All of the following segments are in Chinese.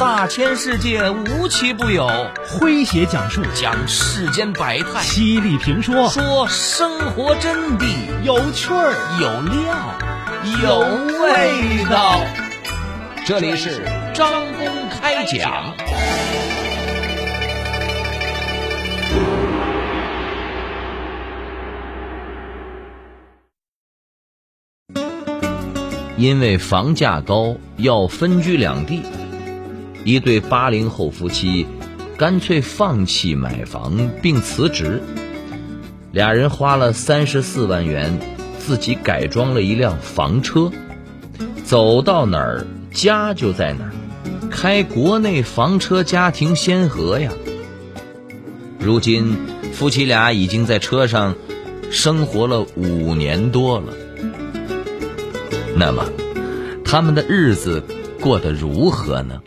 大千世界无奇不有，诙谐讲述。讲世间百态，犀利评说。说生活真谛，有趣儿。有料，有味道。这里是张公开讲。因为房价高，要分居两地，一对八零后夫妻干脆放弃买房并辞职，俩人花了三十四万元，自己改装了一辆房车，走到哪儿家就在哪儿，开国内房车家庭先河呀。如今夫妻俩已经在车上生活了五年多了。那么，他们的日子过得如何呢？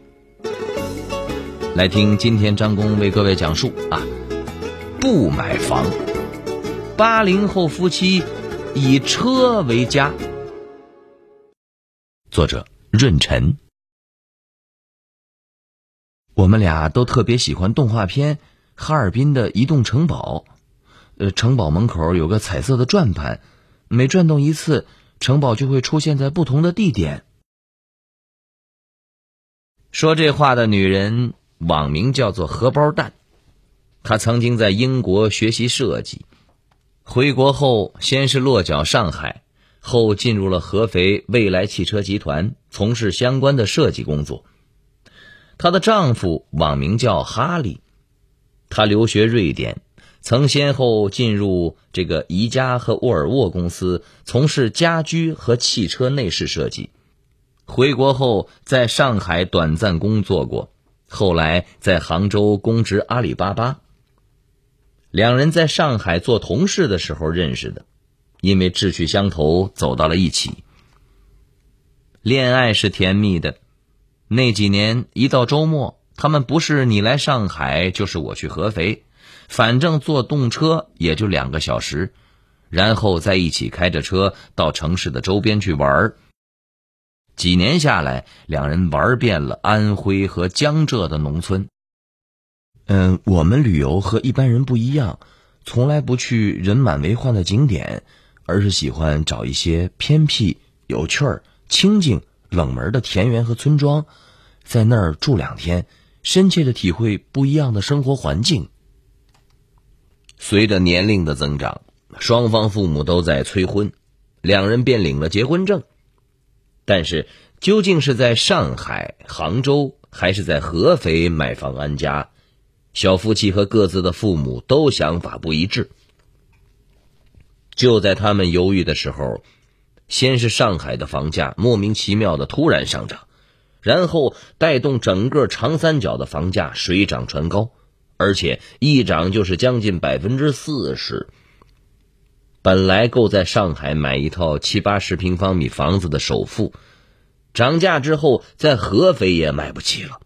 来听今天张工为各位讲述啊，不买房，八零后夫妻以车为家。作者润晨。我们俩都特别喜欢动画片《哈尔滨的移动城堡》，呃，城堡门口有个彩色的转盘，每转动一次。城堡就会出现在不同的地点。说这话的女人网名叫做荷包蛋，她曾经在英国学习设计，回国后先是落脚上海，后进入了合肥未来汽车集团，从事相关的设计工作。她的丈夫网名叫哈利，他留学瑞典。曾先后进入这个宜家和沃尔沃公司，从事家居和汽车内饰设计。回国后，在上海短暂工作过，后来在杭州供职阿里巴巴。两人在上海做同事的时候认识的，因为志趣相投，走到了一起。恋爱是甜蜜的，那几年一到周末，他们不是你来上海，就是我去合肥。反正坐动车也就两个小时，然后再一起开着车到城市的周边去玩儿。几年下来，两人玩遍了安徽和江浙的农村。嗯，我们旅游和一般人不一样，从来不去人满为患的景点，而是喜欢找一些偏僻、有趣儿、清静、冷门的田园和村庄，在那儿住两天，深切的体会不一样的生活环境。随着年龄的增长，双方父母都在催婚，两人便领了结婚证。但是，究竟是在上海、杭州，还是在合肥买房安家，小夫妻和各自的父母都想法不一致。就在他们犹豫的时候，先是上海的房价莫名其妙的突然上涨，然后带动整个长三角的房价水涨船高。而且一涨就是将近百分之四十。本来够在上海买一套七八十平方米房子的首付，涨价之后在合肥也买不起了。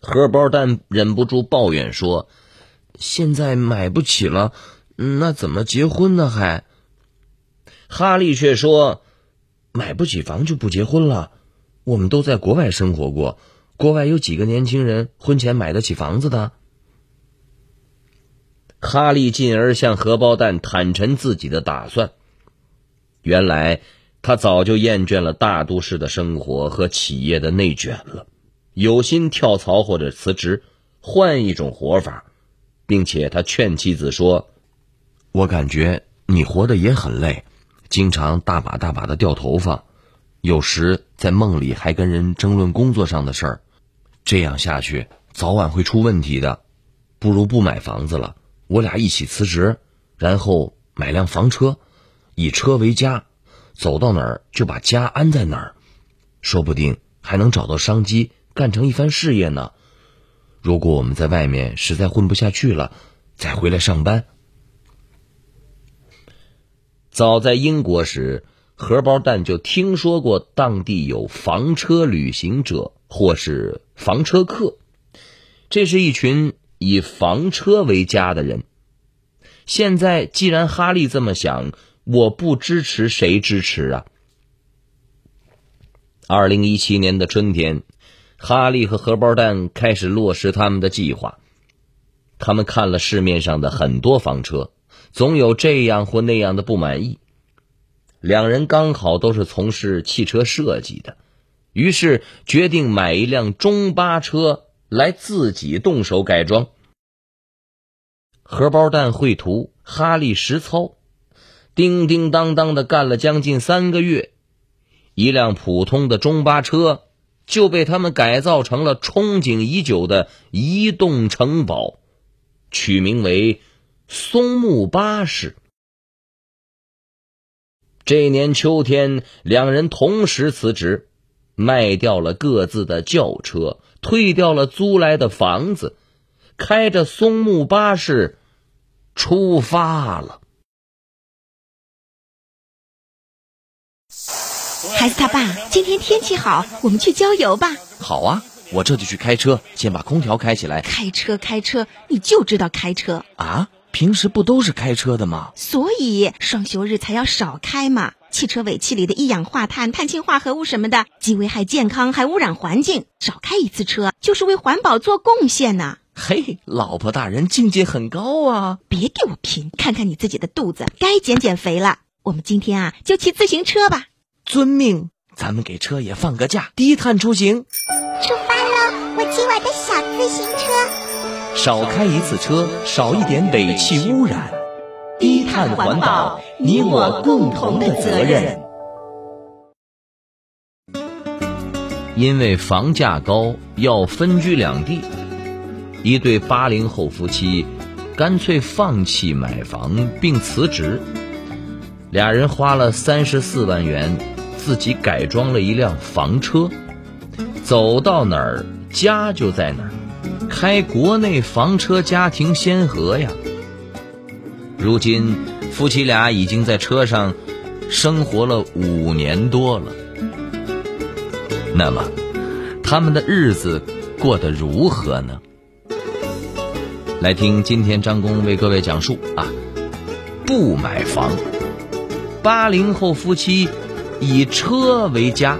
荷包蛋忍不住抱怨说：“现在买不起了，那怎么结婚呢？”还，哈利却说：“买不起房就不结婚了。我们都在国外生活过。”国外有几个年轻人婚前买得起房子的？哈利进而向荷包蛋坦陈自己的打算。原来他早就厌倦了大都市的生活和企业的内卷了，有心跳槽或者辞职，换一种活法，并且他劝妻子说：“我感觉你活得也很累，经常大把大把的掉头发，有时在梦里还跟人争论工作上的事儿。”这样下去，早晚会出问题的。不如不买房子了，我俩一起辞职，然后买辆房车，以车为家，走到哪儿就把家安在哪儿，说不定还能找到商机，干成一番事业呢。如果我们在外面实在混不下去了，再回来上班。早在英国时，荷包蛋就听说过当地有房车旅行者。或是房车客，这是一群以房车为家的人。现在既然哈利这么想，我不支持谁支持啊？二零一七年的春天，哈利和荷包蛋开始落实他们的计划。他们看了市面上的很多房车，总有这样或那样的不满意。两人刚好都是从事汽车设计的，于是决定买一辆中巴车来自己动手改装。荷包蛋绘图，哈利实操，叮叮当当的干了将近三个月，一辆普通的中巴车就被他们改造成了憧憬已久的移动城堡。取名为松木巴士。这年秋天，两人同时辞职，卖掉了各自的轿车，退掉了租来的房子，开着松木巴士出发了。孩子他爸，今天天气好，我们去郊游吧。好啊。我这就去开车，先把空调开起来。开车，开车，你就知道开车啊？平时不都是开车的吗？所以双休日才要少开嘛。汽车尾气里的一氧化碳、碳氢化合物什么的，既危害健康，还污染环境。少开一次车，就是为环保做贡献呢。嘿，老婆大人境界很高啊！别给我贫，看看你自己的肚子，该减减肥了。我们今天啊，就骑自行车吧。遵命。咱们给车也放个假，低碳出行。出发喽！我骑我的小自行车。少开一次车，少一点尾气污染，低碳环保，你我共同的责任。因为房价高，要分居两地，一对八零后夫妻干脆放弃买房并辞职，俩人花了三十四万元。自己改装了一辆房车，走到哪儿家就在哪儿，开国内房车家庭先河呀。如今夫妻俩已经在车上生活了五年多了。那么他们的日子过得如何呢？来听今天张工为各位讲述啊，不买房，八零后夫妻。以车为家。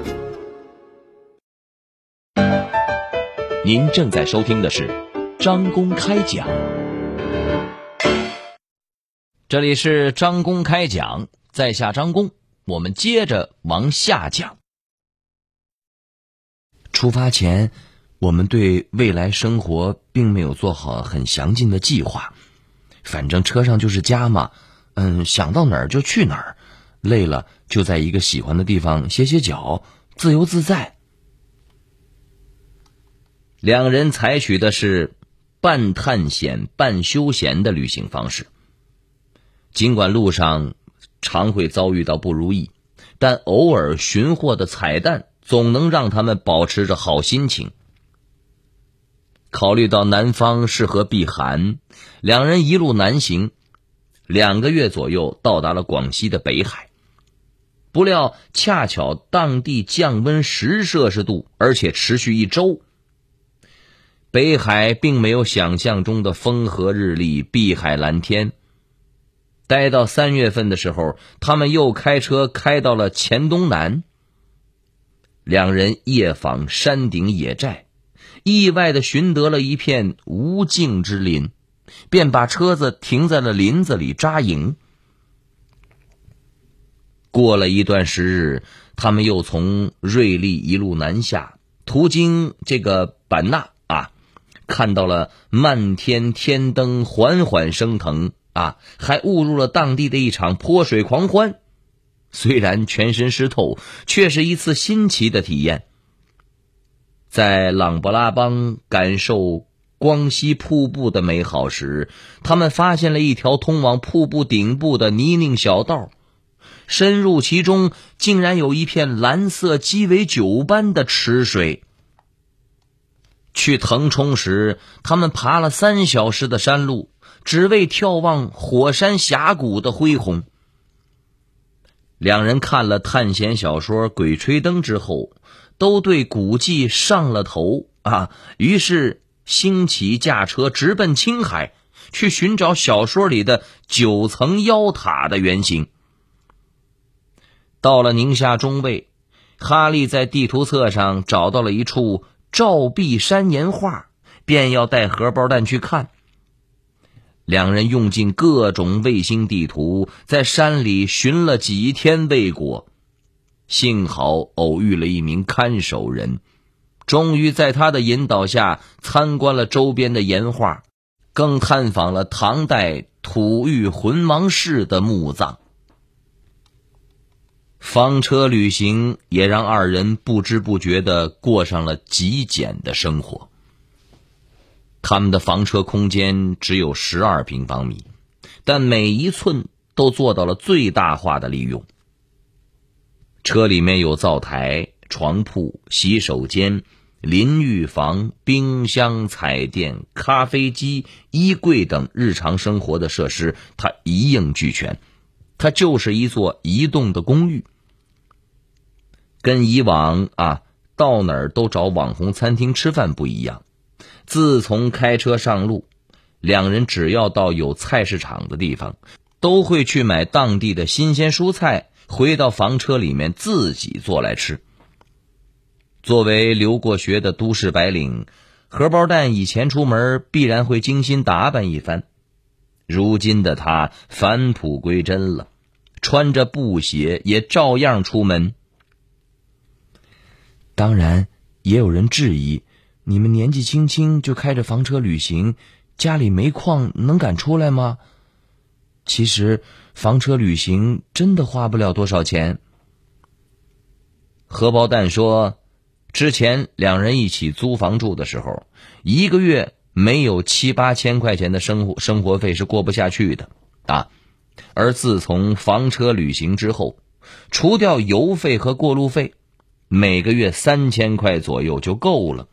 您正在收听的是张公开讲，这里是张公开讲，在下张公，我们接着往下讲。出发前，我们对未来生活并没有做好很详尽的计划，反正车上就是家嘛，嗯，想到哪儿就去哪儿。累了就在一个喜欢的地方歇歇脚，自由自在。两人采取的是半探险半休闲的旅行方式。尽管路上常会遭遇到不如意，但偶尔寻获的彩蛋总能让他们保持着好心情。考虑到南方适合避寒，两人一路南行，两个月左右到达了广西的北海。不料，恰巧当地降温十摄氏度，而且持续一周。北海并没有想象中的风和日丽、碧海蓝天。待到三月份的时候，他们又开车开到了黔东南。两人夜访山顶野寨，意外的寻得了一片无尽之林，便把车子停在了林子里扎营。过了一段时日，他们又从瑞丽一路南下，途经这个版纳啊，看到了漫天天灯缓缓升腾啊，还误入了当地的一场泼水狂欢。虽然全身湿透，却是一次新奇的体验。在琅勃拉邦感受光溪瀑布的美好时，他们发现了一条通往瀑布顶部的泥泞小道。深入其中，竟然有一片蓝色鸡尾酒般的池水。去腾冲时，他们爬了三小时的山路，只为眺望火山峡谷的恢宏。两人看了探险小说《鬼吹灯》之后，都对古迹上了头啊！于是兴起驾车直奔青海，去寻找小说里的九层妖塔的原型。到了宁夏中卫，哈利在地图册上找到了一处照壁山岩画，便要带荷包蛋去看。两人用尽各种卫星地图，在山里寻了几天未果，幸好偶遇了一名看守人，终于在他的引导下参观了周边的岩画，更探访了唐代吐谷浑王氏的墓葬。房车旅行也让二人不知不觉的过上了极简的生活。他们的房车空间只有十二平方米，但每一寸都做到了最大化的利用。车里面有灶台、床铺、洗手间、淋浴房、冰箱、彩电、咖啡机、衣柜等日常生活的设施，它一应俱全。它就是一座移动的公寓。跟以往啊到哪儿都找网红餐厅吃饭不一样，自从开车上路，两人只要到有菜市场的地方，都会去买当地的新鲜蔬菜，回到房车里面自己做来吃。作为留过学的都市白领，荷包蛋以前出门必然会精心打扮一番，如今的他返璞归真了，穿着布鞋也照样出门。当然，也有人质疑：你们年纪轻轻就开着房车旅行，家里煤矿能敢出来吗？其实，房车旅行真的花不了多少钱。荷包蛋说，之前两人一起租房住的时候，一个月没有七八千块钱的生活生活费是过不下去的啊。而自从房车旅行之后，除掉油费和过路费。每个月三千块左右就够了。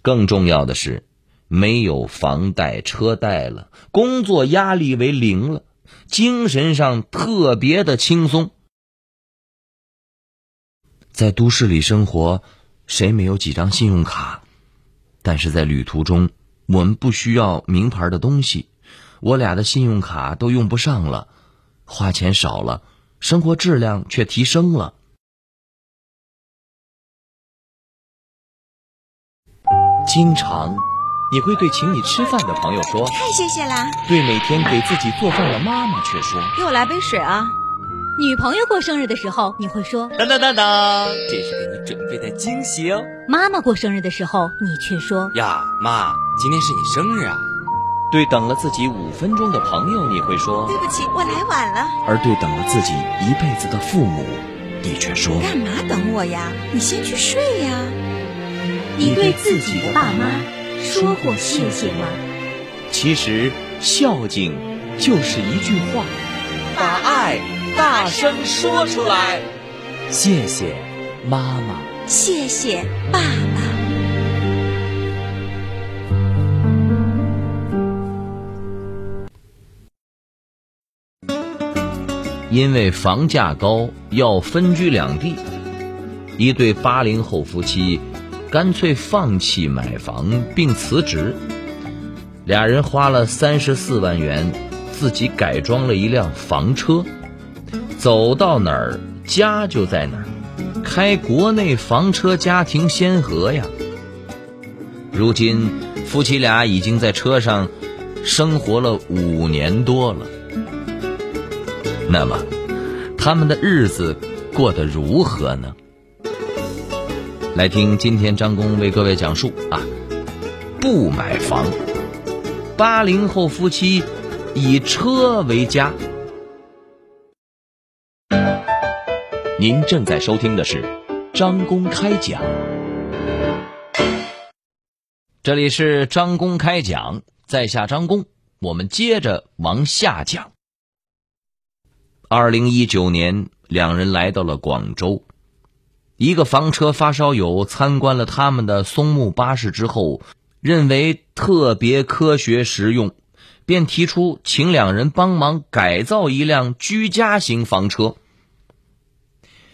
更重要的是，没有房贷车贷了，工作压力为零了，精神上特别的轻松。在都市里生活，谁没有几张信用卡？但是在旅途中，我们不需要名牌的东西，我俩的信用卡都用不上了，花钱少了，生活质量却提升了。经常，你会对请你吃饭的朋友说：“太谢谢啦。”对每天给自己做饭的妈妈却说：“给我来杯水啊。”女朋友过生日的时候，你会说：“当当当当，这是给你准备的惊喜哦。”妈妈过生日的时候，你却说：“呀，妈，今天是你生日啊。”对等了自己五分钟的朋友，你会说：“对不起，我来晚了。”而对等了自己一辈子的父母，你却说：“干嘛等我呀？你先去睡呀。”你对自己的爸妈说过谢谢吗？其实孝敬就是一句话，把爱大声说出来。谢谢妈妈，谢谢爸爸。因为房价高，要分居两地，一对八零后夫妻。干脆放弃买房并辞职，俩人花了三十四万元，自己改装了一辆房车，走到哪儿家就在哪儿，开国内房车家庭先河呀。如今夫妻俩已经在车上生活了五年多了，那么他们的日子过得如何呢？来听今天张工为各位讲述啊，不买房，八零后夫妻以车为家。您正在收听的是张公开讲，这里是张公开讲，在下张工，我们接着往下讲。二零一九年，两人来到了广州。一个房车发烧友参观了他们的松木巴士之后，认为特别科学实用，便提出请两人帮忙改造一辆居家型房车。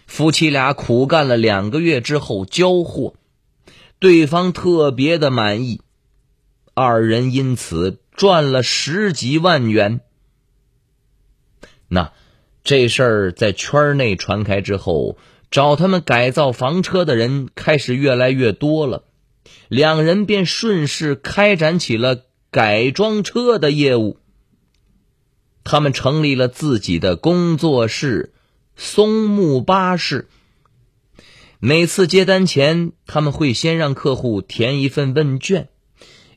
夫妻俩苦干了两个月之后交货，对方特别的满意，二人因此赚了十几万元。那这事儿在圈内传开之后。找他们改造房车的人开始越来越多了，两人便顺势开展起了改装车的业务。他们成立了自己的工作室——松木巴士。每次接单前，他们会先让客户填一份问卷，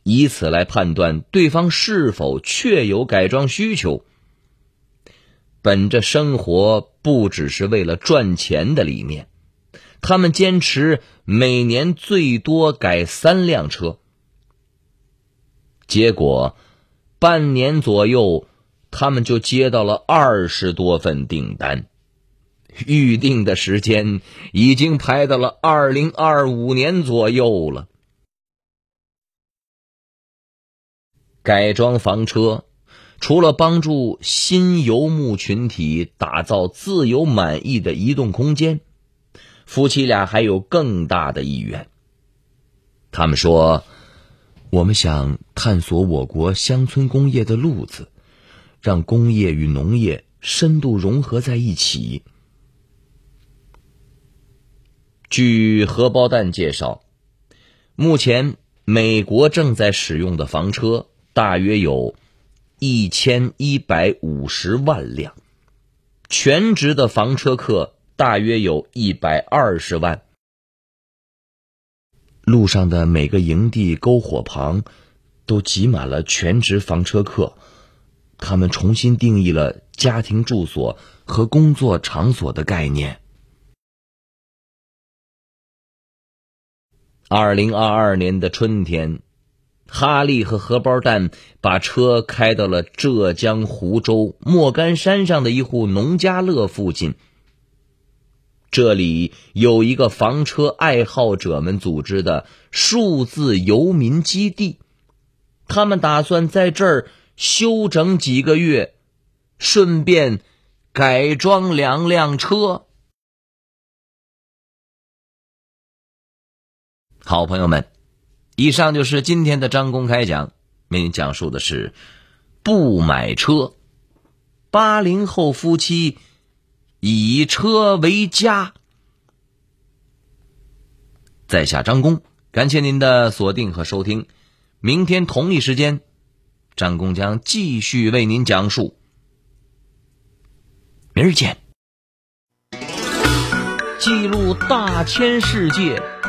以此来判断对方是否确有改装需求。本着生活不只是为了赚钱的理念，他们坚持每年最多改三辆车。结果，半年左右，他们就接到了二十多份订单，预定的时间已经排到了二零二五年左右了。改装房车。除了帮助新游牧群体打造自由满意的移动空间，夫妻俩还有更大的意愿。他们说：“我们想探索我国乡村工业的路子，让工业与农业深度融合在一起。”据荷包蛋介绍，目前美国正在使用的房车大约有。一千一百五十万辆，全职的房车客大约有一百二十万。路上的每个营地篝火旁，都挤满了全职房车客，他们重新定义了家庭住所和工作场所的概念。二零二二年的春天。哈利和荷包蛋把车开到了浙江湖州莫干山上的一户农家乐附近。这里有一个房车爱好者们组织的数字游民基地，他们打算在这儿休整几个月，顺便改装两辆车。好朋友们。以上就是今天的张公开讲，为您讲述的是不买车，八零后夫妻以车为家。在下张工，感谢您的锁定和收听。明天同一时间，张工将继续为您讲述。明儿见。记录大千世界。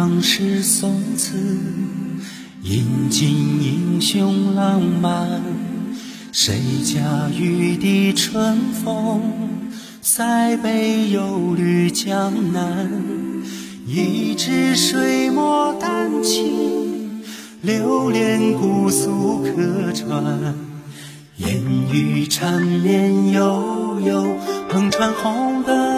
唐诗宋词，引尽英雄浪漫。谁家玉笛春风，塞北又绿江南。一支水墨丹青，流连姑苏客船。烟雨缠绵悠悠，横穿红灯。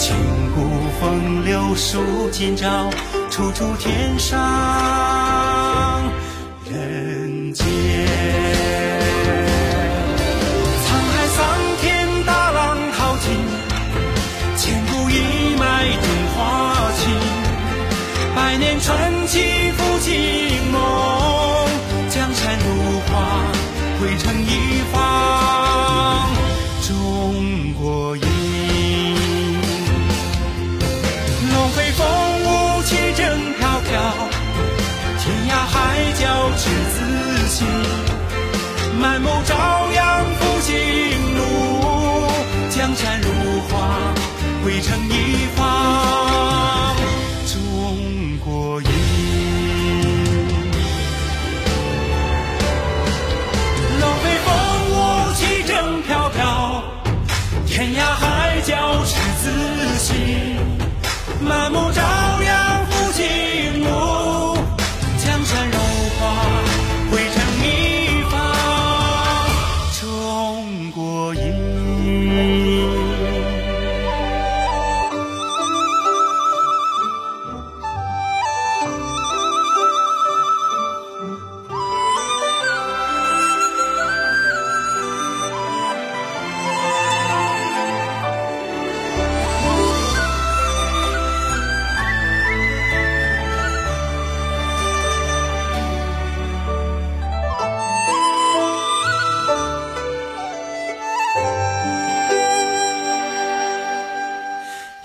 千古风流数今朝，处处天上。目朝阳。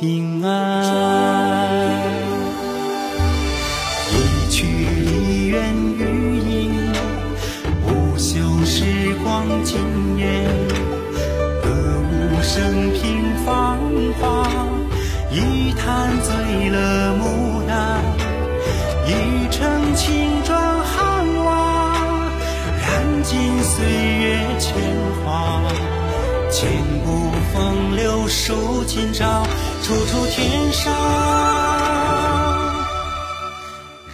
平安。一曲梨园余音，不朽时光惊艳。歌舞升平芳华，一坛醉了牡丹，一城青砖汉瓦，燃尽岁月铅华。千古风流数今朝，处处天上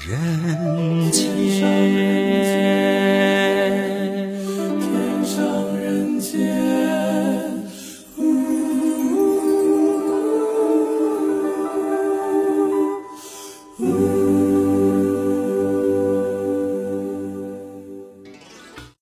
人间。